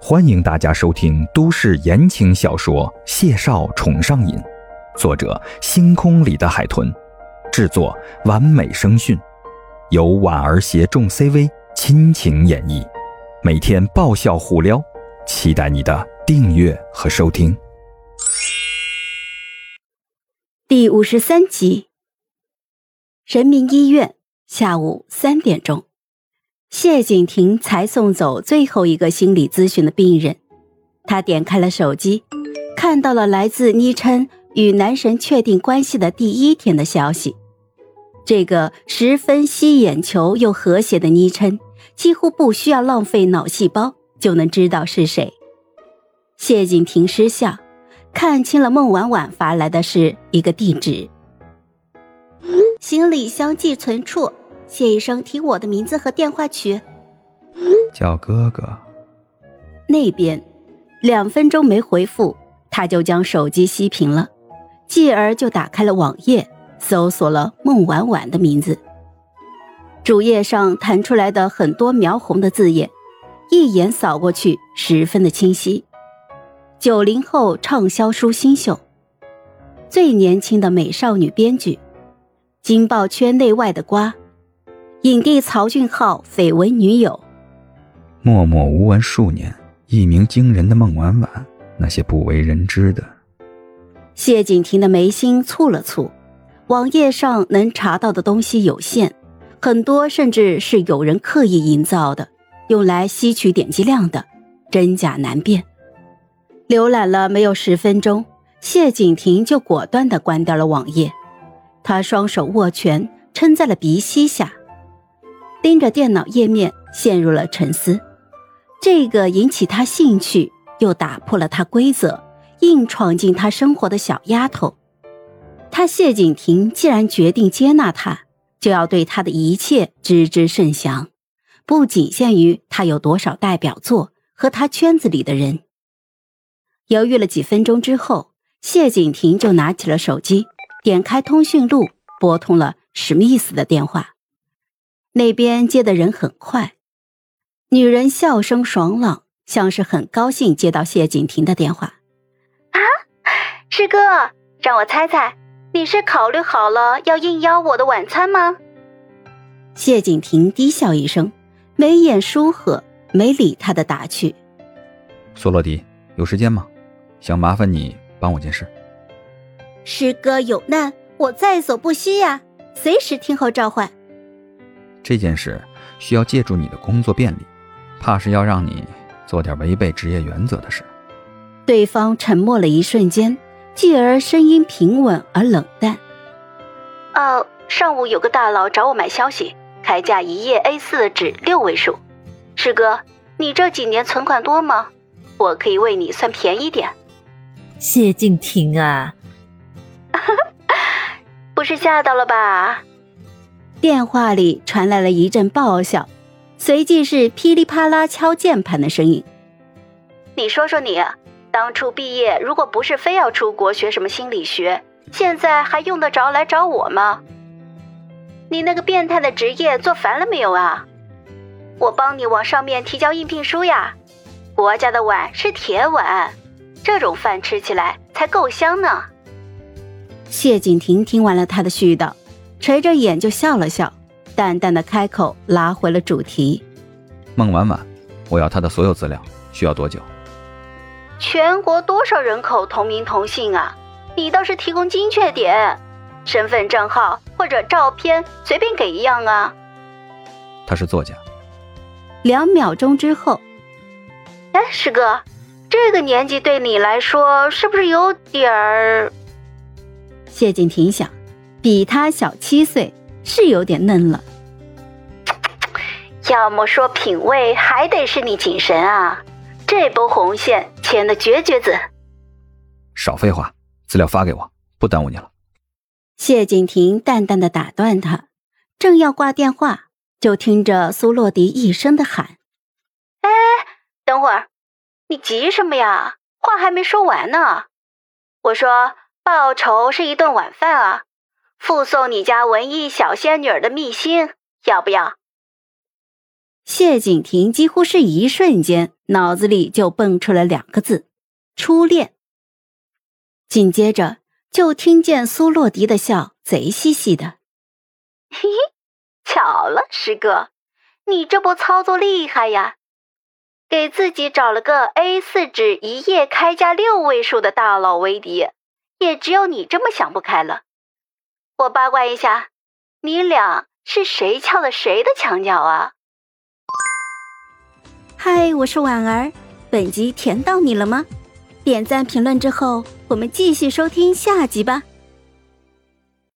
欢迎大家收听都市言情小说《谢少宠上瘾》，作者：星空里的海豚，制作：完美声讯，由婉儿携众 CV 亲情演绎，每天爆笑互撩，期待你的订阅和收听。第五十三集，人民医院下午三点钟。谢景婷才送走最后一个心理咨询的病人，她点开了手机，看到了来自昵称与男神确定关系的第一天的消息。这个十分吸眼球又和谐的昵称，几乎不需要浪费脑细胞就能知道是谁。谢景婷失笑，看清了孟婉婉发来的是一个地址：行李箱寄存处。谢医生，提我的名字和电话取。叫哥哥。那边，两分钟没回复，他就将手机熄屏了，继而就打开了网页，搜索了孟婉婉的名字。主页上弹出来的很多描红的字眼，一眼扫过去，十分的清晰。九零后畅销书新秀，最年轻的美少女编剧，惊爆圈内外的瓜。影帝曹俊浩绯闻女友，默默无闻数年，一鸣惊人的孟婉婉，那些不为人知的。谢景婷的眉心蹙了蹙，网页上能查到的东西有限，很多甚至是有人刻意营造的，用来吸取点击量的，真假难辨。浏览了没有十分钟，谢景婷就果断的关掉了网页，他双手握拳撑在了鼻息下。盯着电脑页面，陷入了沉思。这个引起他兴趣又打破了他规则、硬闯进他生活的小丫头，他谢景亭既然决定接纳他，就要对他的一切知之甚详，不仅限于他有多少代表作和他圈子里的人。犹豫了几分钟之后，谢景亭就拿起了手机，点开通讯录，拨通了史密斯的电话。那边接的人很快，女人笑声爽朗，像是很高兴接到谢景亭的电话。啊，师哥，让我猜猜，你是考虑好了要应邀我的晚餐吗？谢景亭低笑一声，眉眼舒和，没理他的打趣。索洛迪，有时间吗？想麻烦你帮我件事。师哥有难，我在所不惜呀，随时听候召唤。这件事需要借助你的工作便利，怕是要让你做点违背职业原则的事。对方沉默了一瞬间，继而声音平稳而冷淡：“哦，上午有个大佬找我买消息，开价一页 A 四的纸六位数。师哥，你这几年存款多吗？我可以为你算便宜点。”谢静婷啊，不是吓到了吧？电话里传来了一阵爆笑，随即是噼里啪啦敲键盘的声音。你说说你，当初毕业如果不是非要出国学什么心理学，现在还用得着来找我吗？你那个变态的职业做烦了没有啊？我帮你往上面提交应聘书呀。国家的碗是铁碗，这种饭吃起来才够香呢。谢景婷听完了他的絮叨。垂着眼就笑了笑，淡淡的开口拉回了主题：“孟婉婉，我要她的所有资料，需要多久？”全国多少人口同名同姓啊？你倒是提供精确点，身份证号或者照片随便给一样啊。他是作家。两秒钟之后，哎，师哥，这个年纪对你来说是不是有点儿？谢景婷想。比他小七岁，是有点嫩了。要么说品味，还得是你景神啊！这波红线牵的绝绝子。少废话，资料发给我，不耽误你了。谢景婷淡淡的打断他，正要挂电话，就听着苏洛迪一声的喊：“哎，等会儿，你急什么呀？话还没说完呢。我说报仇是一顿晚饭啊。”附送你家文艺小仙女的秘辛，要不要？谢景亭几乎是一瞬间，脑子里就蹦出了两个字：初恋。紧接着就听见苏洛迪的笑，贼兮兮的：“嘿嘿，巧了，师哥，你这波操作厉害呀，给自己找了个 A 四纸一页开价六位数的大佬为敌，也只有你这么想不开了。我八卦一下，你俩是谁撬的谁的墙角啊？”嗨，我是婉儿，本集甜到你了吗？点赞评论之后，我们继续收听下集吧。